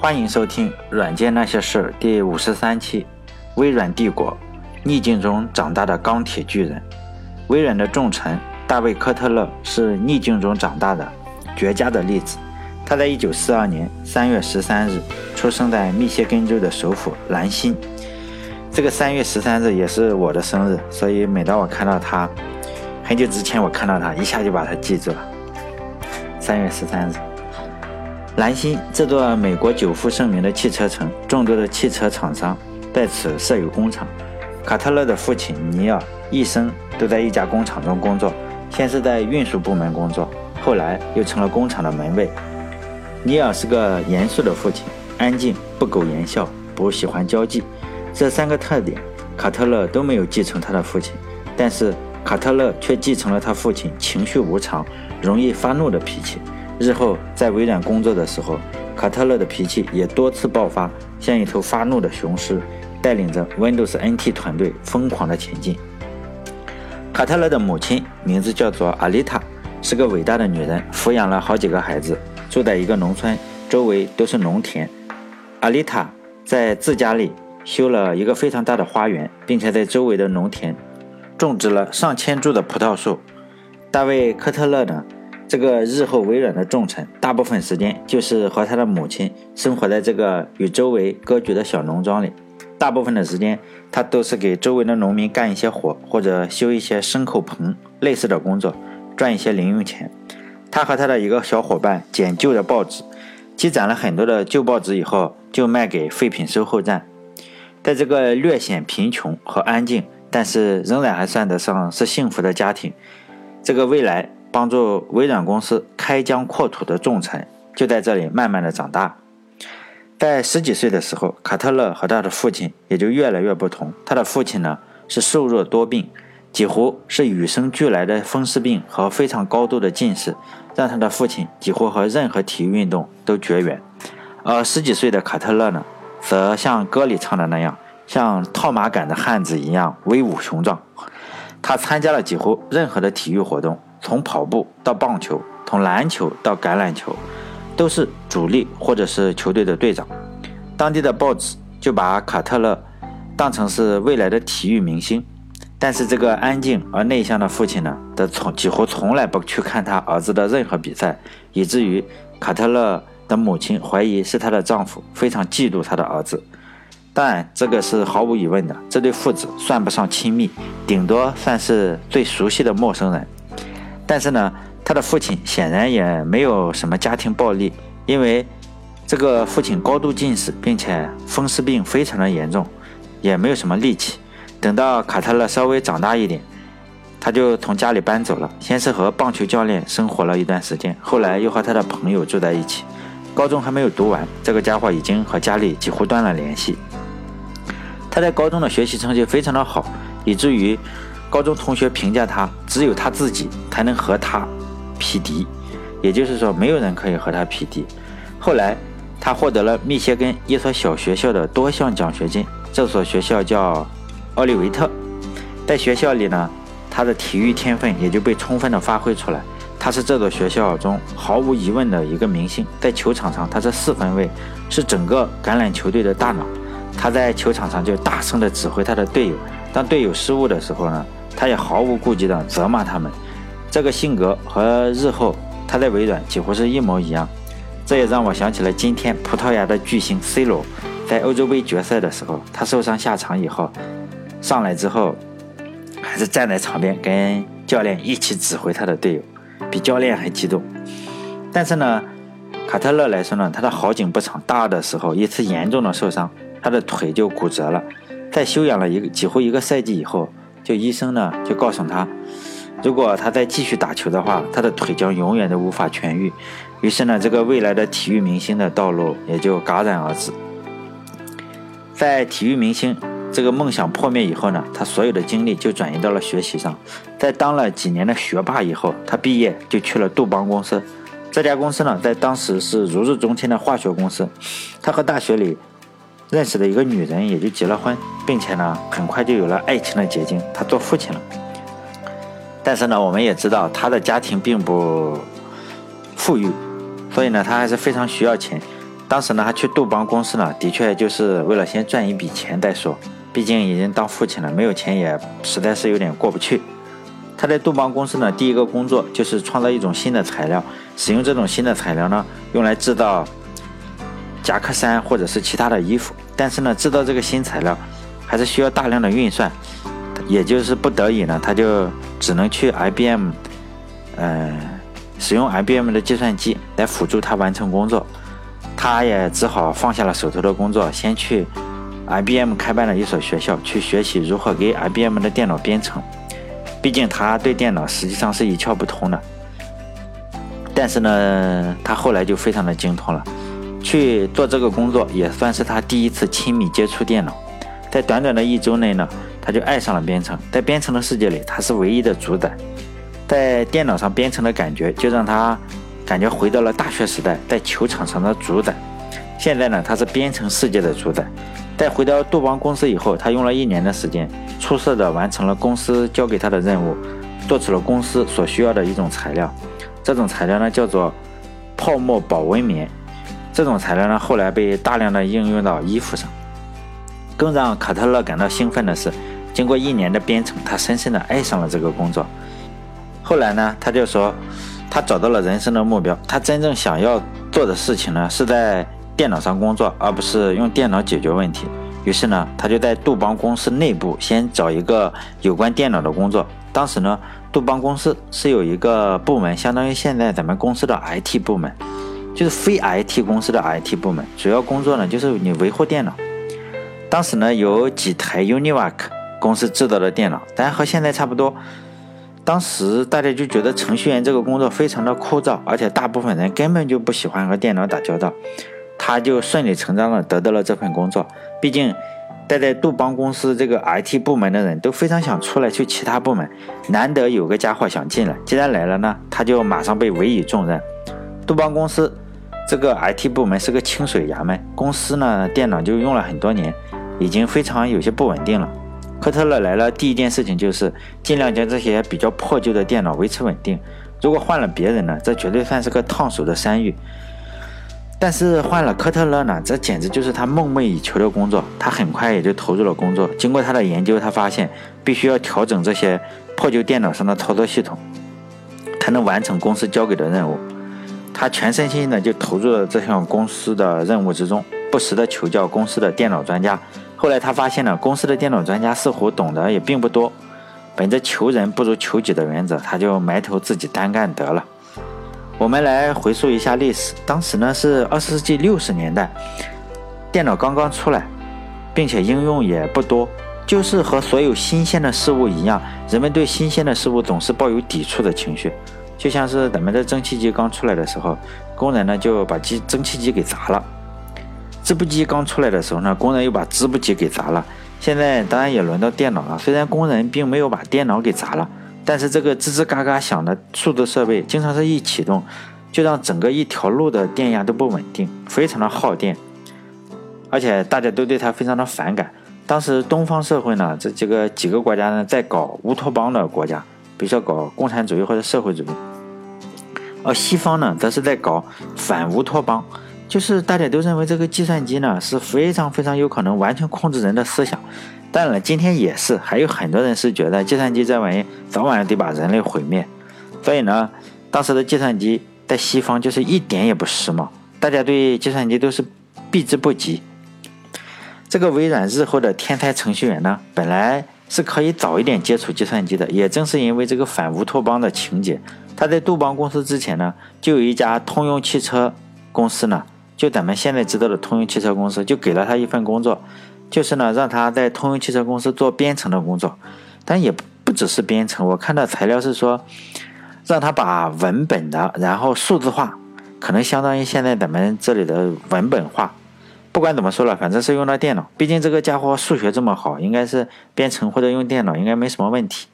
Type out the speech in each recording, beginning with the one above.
欢迎收听《软件那些事》第五十三期。微软帝国，逆境中长大的钢铁巨人。微软的重臣大卫·科特勒是逆境中长大的绝佳的例子。他在一九四二年三月十三日出生在密歇根州的首府兰辛。这个三月十三日也是我的生日，所以每当我看到他，很久之前我看到他，一下就把他记住了。三月十三日。兰辛这座美国久负盛名的汽车城，众多的汽车厂商在此设有工厂。卡特勒的父亲尼尔一生都在一家工厂中工作，先是在运输部门工作，后来又成了工厂的门卫。尼尔是个严肃的父亲，安静，不苟言笑，不喜欢交际。这三个特点，卡特勒都没有继承他的父亲，但是卡特勒却继承了他父亲情绪无常、容易发怒的脾气。日后在微软工作的时候，卡特勒的脾气也多次爆发，像一头发怒的雄狮，带领着 Windows NT 团队疯狂的前进。卡特勒的母亲名字叫做阿丽塔，是个伟大的女人，抚养了好几个孩子，住在一个农村，周围都是农田。阿丽塔在自家里修了一个非常大的花园，并且在周围的农田种植了上千株的葡萄树。大卫·科特勒呢？这个日后微软的重臣，大部分时间就是和他的母亲生活在这个与周围割据的小农庄里。大部分的时间，他都是给周围的农民干一些活，或者修一些牲口棚类似的工作，赚一些零用钱。他和他的一个小伙伴捡旧的报纸，积攒了很多的旧报纸以后，就卖给废品收购站。在这个略显贫穷和安静，但是仍然还算得上是幸福的家庭，这个未来。帮助微软公司开疆扩土的重臣，就在这里慢慢的长大。在十几岁的时候，卡特勒和他的父亲也就越来越不同。他的父亲呢是瘦弱多病，几乎是与生俱来的风湿病和非常高度的近视，让他的父亲几乎和任何体育运动都绝缘。而十几岁的卡特勒呢，则像歌里唱的那样，像套马杆的汉子一样威武雄壮。他参加了几乎任何的体育活动。从跑步到棒球，从篮球到橄榄球，都是主力或者是球队的队长。当地的报纸就把卡特勒当成是未来的体育明星。但是这个安静而内向的父亲呢，的从几乎从来不去看他儿子的任何比赛，以至于卡特勒的母亲怀疑是她的丈夫非常嫉妒他的儿子。当然，这个是毫无疑问的，这对父子算不上亲密，顶多算是最熟悉的陌生人。但是呢，他的父亲显然也没有什么家庭暴力，因为这个父亲高度近视，并且风湿病非常的严重，也没有什么力气。等到卡特勒稍微长大一点，他就从家里搬走了，先是和棒球教练生活了一段时间，后来又和他的朋友住在一起。高中还没有读完，这个家伙已经和家里几乎断了联系。他在高中的学习成绩非常的好，以至于。高中同学评价他，只有他自己才能和他匹敌，也就是说，没有人可以和他匹敌。后来，他获得了密歇根一所小学校的多项奖学金，这所学校叫奥利维特。在学校里呢，他的体育天分也就被充分的发挥出来。他是这所学校中毫无疑问的一个明星，在球场上他是四分卫，是整个橄榄球队的大脑。他在球场上就大声的指挥他的队友，当队友失误的时候呢。他也毫无顾忌地责骂他们，这个性格和日后他在微软几乎是一模一样。这也让我想起了今天葡萄牙的巨星 C 罗，在欧洲杯决赛的时候，他受伤下场以后，上来之后还是站在场边跟教练一起指挥他的队友，比教练还激动。但是呢，卡特勒来说呢，他的好景不长，大二的时候一次严重的受伤，他的腿就骨折了，在休养了一个几乎一个赛季以后。就医生呢，就告诉他，如果他再继续打球的话，他的腿将永远都无法痊愈。于是呢，这个未来的体育明星的道路也就戛然而止。在体育明星这个梦想破灭以后呢，他所有的精力就转移到了学习上。在当了几年的学霸以后，他毕业就去了杜邦公司。这家公司呢，在当时是如日中天的化学公司。他和大学里。认识的一个女人也就结了婚，并且呢，很快就有了爱情的结晶，他做父亲了。但是呢，我们也知道他的家庭并不富裕，所以呢，他还是非常需要钱。当时呢，他去杜邦公司呢，的确就是为了先赚一笔钱再说。毕竟已经当父亲了，没有钱也实在是有点过不去。他在杜邦公司呢，第一个工作就是创造一种新的材料，使用这种新的材料呢，用来制造夹克衫或者是其他的衣服。但是呢，制造这个新材料还是需要大量的运算，也就是不得已呢，他就只能去 IBM，呃，使用 IBM 的计算机来辅助他完成工作。他也只好放下了手头的工作，先去 IBM 开办了一所学校，去学习如何给 IBM 的电脑编程。毕竟他对电脑实际上是一窍不通的。但是呢，他后来就非常的精通了。去做这个工作也算是他第一次亲密接触电脑。在短短的一周内呢，他就爱上了编程。在编程的世界里，他是唯一的主宰。在电脑上编程的感觉，就让他。感觉回到了大学时代，在球场上的主宰。现在呢，他是编程世界的主宰。在回到杜邦公司以后，他用了一年的时间，出色的完成了公司交给他的任务，做出了公司所需要的一种材料。这种材料呢，叫做泡沫保温棉。这种材料呢，后来被大量的应用到衣服上。更让卡特勒感到兴奋的是，经过一年的编程，他深深的爱上了这个工作。后来呢，他就说。他找到了人生的目标，他真正想要做的事情呢，是在电脑上工作，而不是用电脑解决问题。于是呢，他就在杜邦公司内部先找一个有关电脑的工作。当时呢，杜邦公司是有一个部门，相当于现在咱们公司的 IT 部门，就是非 IT 公司的 IT 部门，主要工作呢就是你维护电脑。当时呢，有几台 Univac 公司制造的电脑，但和现在差不多。当时大家就觉得程序员这个工作非常的枯燥，而且大部分人根本就不喜欢和电脑打交道，他就顺理成章的得到了这份工作。毕竟待在杜邦公司这个 IT 部门的人都非常想出来去其他部门，难得有个家伙想进来，既然来了呢，他就马上被委以重任。杜邦公司这个 IT 部门是个清水衙门，公司呢电脑就用了很多年，已经非常有些不稳定了。科特勒来了，第一件事情就是尽量将这些比较破旧的电脑维持稳定。如果换了别人呢，这绝对算是个烫手的山芋。但是换了科特勒呢，这简直就是他梦寐以求的工作。他很快也就投入了工作。经过他的研究，他发现必须要调整这些破旧电脑上的操作系统，才能完成公司交给的任务。他全身心的就投入了这项公司的任务之中，不时的求教公司的电脑专家。后来他发现呢公司的电脑专家似乎懂得也并不多，本着求人不如求己的原则，他就埋头自己单干得了。我们来回溯一下历史，当时呢是二十世纪六十年代，电脑刚刚出来，并且应用也不多，就是和所有新鲜的事物一样，人们对新鲜的事物总是抱有抵触的情绪，就像是咱们的蒸汽机刚出来的时候，工人呢就把机蒸汽机给砸了。织布机刚出来的时候呢，工人又把织布机给砸了。现在当然也轮到电脑了，虽然工人并没有把电脑给砸了，但是这个吱吱嘎嘎响的数字设备，经常是一启动，就让整个一条路的电压都不稳定，非常的耗电，而且大家都对它非常的反感。当时东方社会呢，这几个几个国家呢，在搞乌托邦的国家，比如说搞共产主义或者社会主义，而西方呢，则是在搞反乌托邦。就是大家都认为这个计算机呢是非常非常有可能完全控制人的思想，当然了，今天也是，还有很多人是觉得计算机这玩意早晚得把人类毁灭。所以呢，当时的计算机在西方就是一点也不时髦，大家对计算机都是避之不及。这个微软日后的天才程序员呢，本来是可以早一点接触计算机的，也正是因为这个反乌托邦的情节，他在杜邦公司之前呢，就有一家通用汽车公司呢。就咱们现在知道的通用汽车公司，就给了他一份工作，就是呢，让他在通用汽车公司做编程的工作，但也不只是编程。我看到材料是说，让他把文本的，然后数字化，可能相当于现在咱们这里的文本化。不管怎么说了，反正是用到电脑。毕竟这个家伙数学这么好，应该是编程或者用电脑应该没什么问题。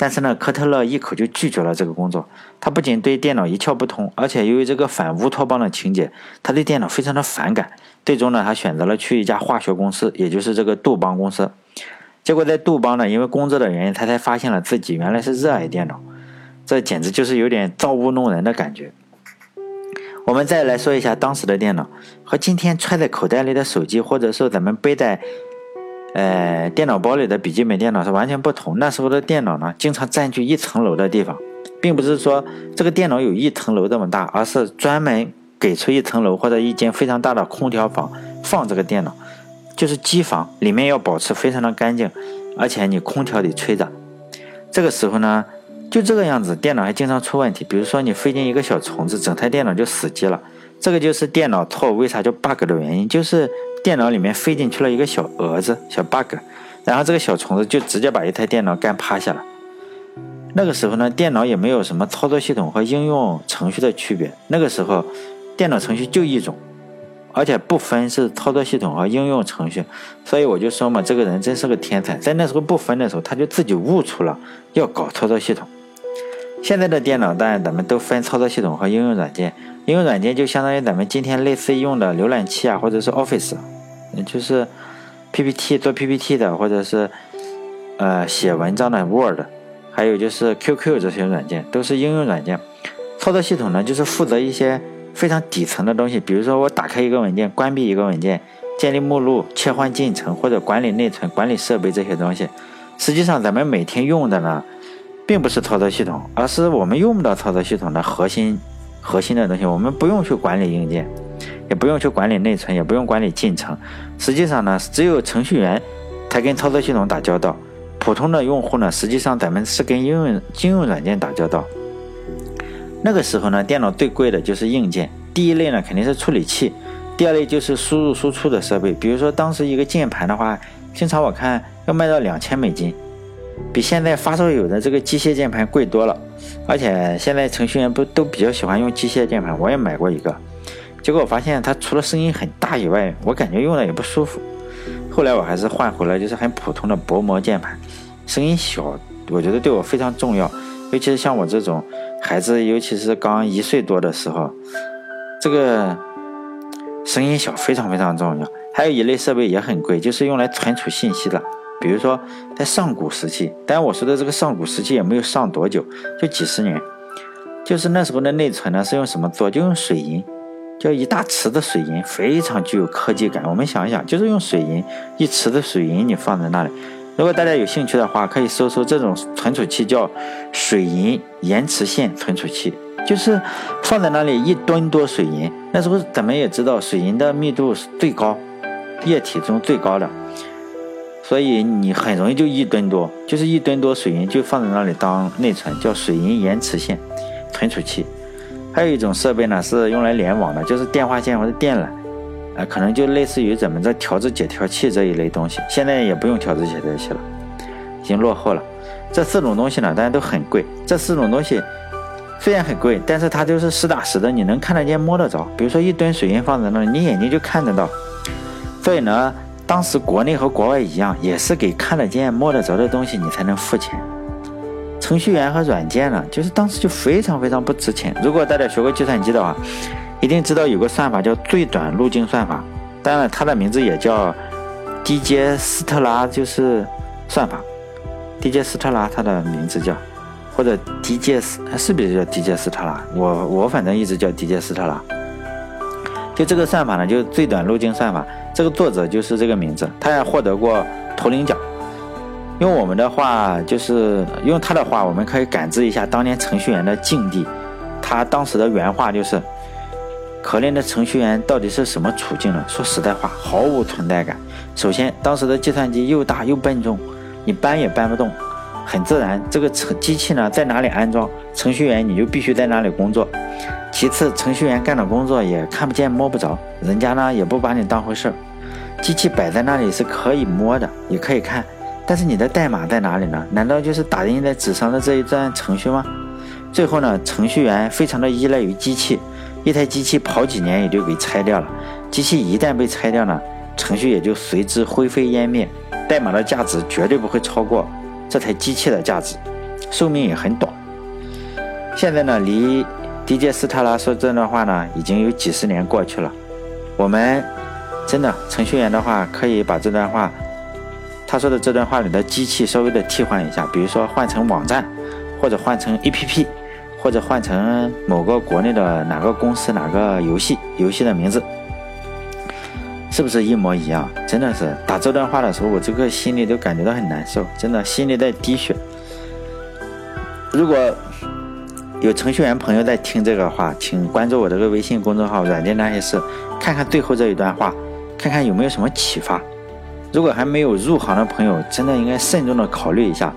但是呢，科特勒一口就拒绝了这个工作。他不仅对电脑一窍不通，而且由于这个反乌托邦的情节，他对电脑非常的反感。最终呢，他选择了去一家化学公司，也就是这个杜邦公司。结果在杜邦呢，因为工作的原因，他才发现了自己原来是热爱电脑。这简直就是有点造物弄人的感觉。我们再来说一下当时的电脑和今天揣在口袋里的手机，或者说咱们背在呃电脑包里的笔记本电脑是完全不同。那时候的电脑呢，经常占据一层楼的地方，并不是说这个电脑有一层楼这么大，而是专门给出一层楼或者一间非常大的空调房放这个电脑，就是机房，里面要保持非常的干净，而且你空调得吹着。这个时候呢。就这个样子，电脑还经常出问题。比如说你飞进一个小虫子，整台电脑就死机了。这个就是电脑错误为啥叫 bug 的原因，就是电脑里面飞进去了一个小蛾子、小 bug，然后这个小虫子就直接把一台电脑干趴下了。那个时候呢，电脑也没有什么操作系统和应用程序的区别。那个时候，电脑程序就一种，而且不分是操作系统和应用程序。所以我就说嘛，这个人真是个天才，在那时候不分的时候，他就自己悟出了要搞操作系统。现在的电脑当然咱们都分操作系统和应用软件，应用软件就相当于咱们今天类似用的浏览器啊，或者是 Office，嗯，就是 PPT 做 PPT 的，或者是呃写文章的 Word，还有就是 QQ 这些软件都是应用软件。操作系统呢，就是负责一些非常底层的东西，比如说我打开一个文件，关闭一个文件，建立目录，切换进程或者管理内存、管理设备这些东西。实际上咱们每天用的呢。并不是操作系统，而是我们用不到操作系统的核心、核心的东西。我们不用去管理硬件，也不用去管理内存，也不用管理进程。实际上呢，只有程序员才跟操作系统打交道。普通的用户呢，实际上咱们是跟应用应用软件打交道。那个时候呢，电脑最贵的就是硬件。第一类呢，肯定是处理器；第二类就是输入输出的设备。比如说，当时一个键盘的话，经常我看要卖到两千美金。比现在发烧友的这个机械键盘贵多了，而且现在程序员不都比较喜欢用机械键盘？我也买过一个，结果我发现它除了声音很大以外，我感觉用的也不舒服。后来我还是换回了就是很普通的薄膜键盘，声音小，我觉得对我非常重要。尤其是像我这种孩子，尤其是刚一岁多的时候，这个声音小非常非常重要。还有一类设备也很贵，就是用来存储信息的。比如说，在上古时期，当然我说的这个上古时期也没有上多久，就几十年。就是那时候的内存呢，是用什么做？就用水银，叫一大池的水银，非常具有科技感。我们想一想，就是用水银，一池的水银你放在那里。如果大家有兴趣的话，可以搜搜这种存储器，叫水银延迟线存储器，就是放在那里一吨多水银。那时候咱们也知道，水银的密度是最高，液体中最高的。所以你很容易就一吨多，就是一吨多水银就放在那里当内存，叫水银延迟线存储器。还有一种设备呢，是用来联网的，就是电话线或者电缆，啊，可能就类似于咱们这调制解调器这一类东西。现在也不用调制解调器了，已经落后了。这四种东西呢，大家都很贵。这四种东西虽然很贵，但是它就是实打实的，你能看得见摸得着。比如说一吨水银放在那里，你眼睛就看得到。所以呢。当时国内和国外一样，也是给看得见、摸得着的东西你才能付钱。程序员和软件呢，就是当时就非常非常不值钱。如果大家学过计算机的话，一定知道有个算法叫最短路径算法。当然，它的名字也叫迪杰斯特拉，就是算法。迪杰斯特拉，它的名字叫，或者迪杰斯，是不是叫迪杰斯特拉？我我反正一直叫迪杰斯特拉。就这个算法呢，就是最短路径算法。这个作者就是这个名字，他也获得过图灵奖。用我们的话，就是用他的话，我们可以感知一下当年程序员的境地。他当时的原话就是：“可怜的程序员到底是什么处境呢？说实在话，毫无存在感。首先，当时的计算机又大又笨重，你搬也搬不动。很自然，这个程机器呢在哪里安装，程序员你就必须在哪里工作。其次，程序员干的工作也看不见摸不着，人家呢也不把你当回事儿。”机器摆在那里是可以摸的，也可以看，但是你的代码在哪里呢？难道就是打印在纸上的这一段程序吗？最后呢，程序员非常的依赖于机器，一台机器跑几年也就给拆掉了。机器一旦被拆掉呢，程序也就随之灰飞烟灭，代码的价值绝对不会超过这台机器的价值，寿命也很短。现在呢，离迪杰斯特拉说这段话呢，已经有几十年过去了，我们。真的，程序员的话可以把这段话，他说的这段话里的机器稍微的替换一下，比如说换成网站，或者换成 APP，或者换成某个国内的哪个公司哪个游戏游戏的名字，是不是一模一样？真的是打这段话的时候，我这个心里都感觉到很难受，真的心里在滴血。如果有程序员朋友在听这个话，请关注我这个微信公众号“软件那些事”，看看最后这一段话，看看有没有什么启发。如果还没有入行的朋友，真的应该慎重的考虑一下，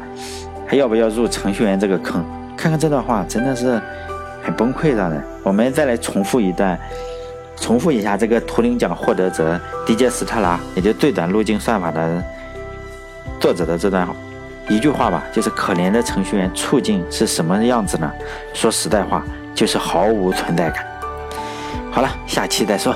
还要不要入程序员这个坑？看看这段话，真的是很崩溃让人。我们再来重复一段，重复一下这个图灵奖获得者迪杰斯特拉，也就最短路径算法的作者的这段话一句话吧，就是可怜的程序员处境是什么样子呢？说实在话，就是毫无存在感。好了，下期再说。